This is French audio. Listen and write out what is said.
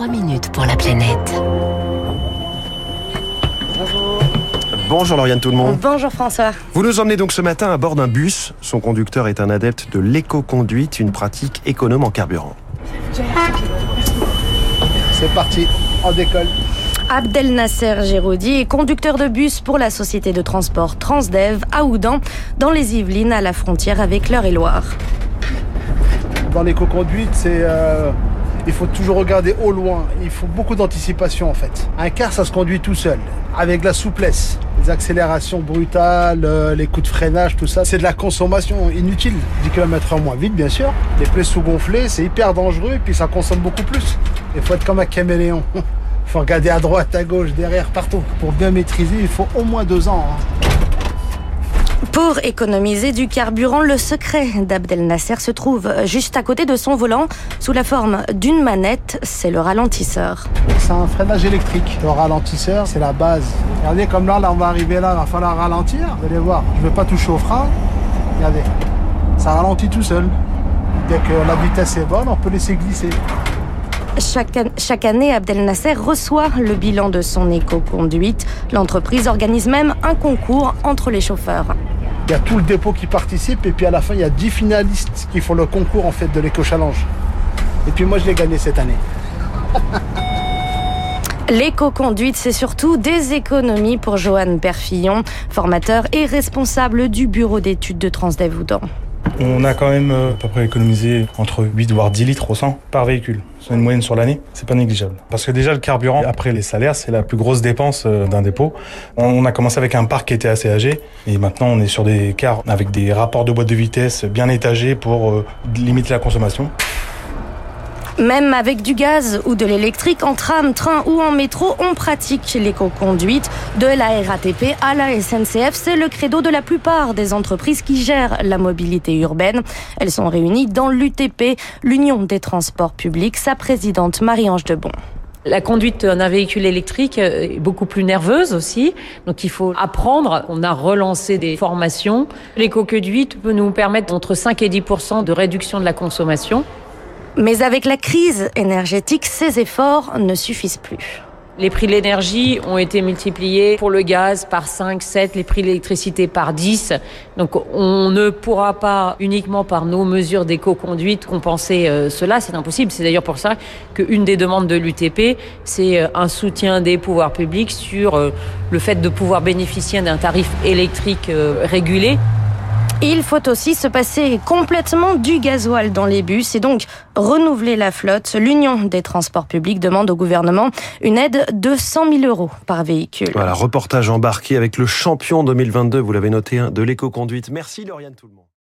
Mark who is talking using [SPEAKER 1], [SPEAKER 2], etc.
[SPEAKER 1] 3 minutes pour la planète.
[SPEAKER 2] Bonjour Lauriane tout le monde.
[SPEAKER 3] Bonjour François.
[SPEAKER 2] Vous nous emmenez donc ce matin à bord d'un bus. Son conducteur est un adepte de l'éco-conduite, une pratique économe en carburant.
[SPEAKER 4] C'est parti, on décolle.
[SPEAKER 3] Abdel Nasser Géraudi est conducteur de bus pour la société de transport Transdev à Oudan, dans les Yvelines, à la frontière avec l'Eure-et-Loire.
[SPEAKER 4] Dans l'éco-conduite, c'est euh, il faut toujours regarder au loin. Il faut beaucoup d'anticipation en fait. Un car, ça se conduit tout seul, avec la souplesse. Les accélérations brutales, euh, les coups de freinage, tout ça, c'est de la consommation inutile. 10 km en moins vite, bien sûr. Les pneus sous-gonflés, c'est hyper dangereux et puis ça consomme beaucoup plus. Il faut être comme un caméléon. Il faut regarder à droite, à gauche, derrière, partout. Pour bien maîtriser, il faut au moins deux ans. hein.
[SPEAKER 3] Pour économiser du carburant, le secret d'Abdel Nasser se trouve juste à côté de son volant, sous la forme d'une manette, c'est le ralentisseur.
[SPEAKER 4] C'est un freinage électrique. Le ralentisseur, c'est la base. Regardez comme là, là, on va arriver là, il va falloir ralentir. Vous allez voir, je ne vais pas toucher au frein. Regardez, ça ralentit tout seul. Dès que la vitesse est bonne, on peut laisser glisser.
[SPEAKER 3] Chaque, an- chaque année, Abdel Nasser reçoit le bilan de son éco-conduite. L'entreprise organise même un concours entre les chauffeurs.
[SPEAKER 4] Il y a tout le dépôt qui participe et puis à la fin, il y a 10 finalistes qui font le concours en fait de l'éco-challenge. Et puis moi, je l'ai gagné cette année.
[SPEAKER 3] L'éco-conduite, c'est surtout des économies pour Johan Perfillon, formateur et responsable du bureau d'études de Transdev.
[SPEAKER 5] On a quand même euh, à peu près économisé entre 8 voire 10 litres au 100 par véhicule. C'est une moyenne sur l'année, c'est pas négligeable. Parce que déjà le carburant, après les salaires, c'est la plus grosse dépense euh, d'un dépôt. On a commencé avec un parc qui était assez âgé et maintenant on est sur des cars avec des rapports de boîte de vitesse bien étagés pour euh, limiter la consommation.
[SPEAKER 3] Même avec du gaz ou de l'électrique, en tram, train ou en métro, on pratique l'éco-conduite. De la RATP à la SNCF, c'est le credo de la plupart des entreprises qui gèrent la mobilité urbaine. Elles sont réunies dans l'UTP, l'Union des transports publics, sa présidente Marie-Ange Debon.
[SPEAKER 6] La conduite d'un véhicule électrique est beaucoup plus nerveuse aussi, donc il faut apprendre. On a relancé des formations. L'éco-conduite peut nous permettre entre 5 et 10 de réduction de la consommation.
[SPEAKER 3] Mais avec la crise énergétique, ces efforts ne suffisent plus.
[SPEAKER 6] Les prix de l'énergie ont été multipliés pour le gaz par 5, 7, les prix de l'électricité par 10. Donc on ne pourra pas uniquement par nos mesures d'éco-conduite compenser euh, cela, c'est impossible. C'est d'ailleurs pour ça qu'une des demandes de l'UTP, c'est euh, un soutien des pouvoirs publics sur euh, le fait de pouvoir bénéficier d'un tarif électrique euh,
[SPEAKER 3] Il faut aussi se passer complètement du gasoil dans les bus et donc renouveler la flotte. L'Union des transports publics demande au gouvernement une aide de 100 000 euros par véhicule.
[SPEAKER 2] Voilà, reportage embarqué avec le champion 2022, vous l'avez noté, hein, de l'éco-conduite. Merci Lauriane tout le monde.